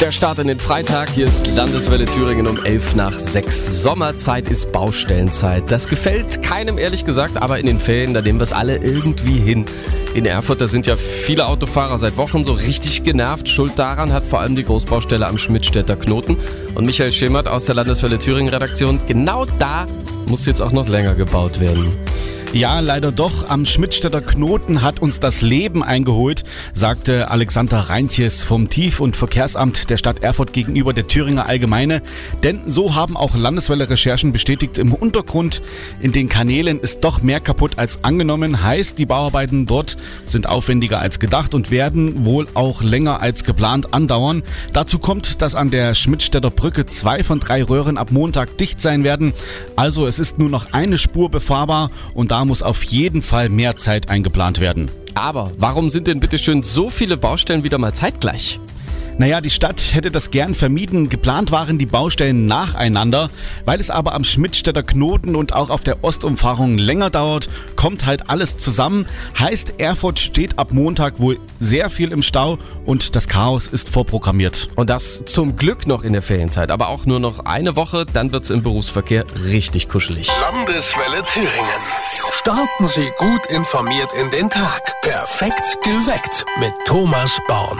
Der Start in den Freitag. Hier ist Landeswelle Thüringen um 11 nach 6. Sommerzeit ist Baustellenzeit. Das gefällt keinem ehrlich gesagt, aber in den Ferien, da nehmen wir es alle irgendwie hin. In Erfurt, da sind ja viele Autofahrer seit Wochen so richtig genervt. Schuld daran hat vor allem die Großbaustelle am Schmidtstädter Knoten. Und Michael Schemert aus der Landeswelle Thüringen Redaktion, genau da muss jetzt auch noch länger gebaut werden. Ja, leider doch. Am Schmidtstädter Knoten hat uns das Leben eingeholt, sagte Alexander Reintjes vom Tief- und Verkehrsamt der Stadt Erfurt gegenüber der Thüringer Allgemeine. Denn so haben auch Landeswelle-Recherchen bestätigt, im Untergrund in den Kanälen ist doch mehr kaputt als angenommen. Heißt, die Bauarbeiten dort sind aufwendiger als gedacht und werden wohl auch länger als geplant andauern. Dazu kommt, dass an der Schmidtstädter Brücke zwei von drei Röhren ab Montag dicht sein werden. Also es ist nur noch eine Spur befahrbar und da muss auf jeden Fall mehr Zeit eingeplant werden. Aber warum sind denn bitte schön so viele Baustellen wieder mal zeitgleich? Naja, die Stadt hätte das gern vermieden. Geplant waren die Baustellen nacheinander. Weil es aber am Schmidtstädter Knoten und auch auf der Ostumfahrung länger dauert, kommt halt alles zusammen. Heißt, Erfurt steht ab Montag wohl sehr viel im Stau und das Chaos ist vorprogrammiert. Und das zum Glück noch in der Ferienzeit, aber auch nur noch eine Woche, dann wird es im Berufsverkehr richtig kuschelig. Landeswelle Thüringen. Starten Sie gut informiert in den Tag. Perfekt geweckt mit Thomas Born.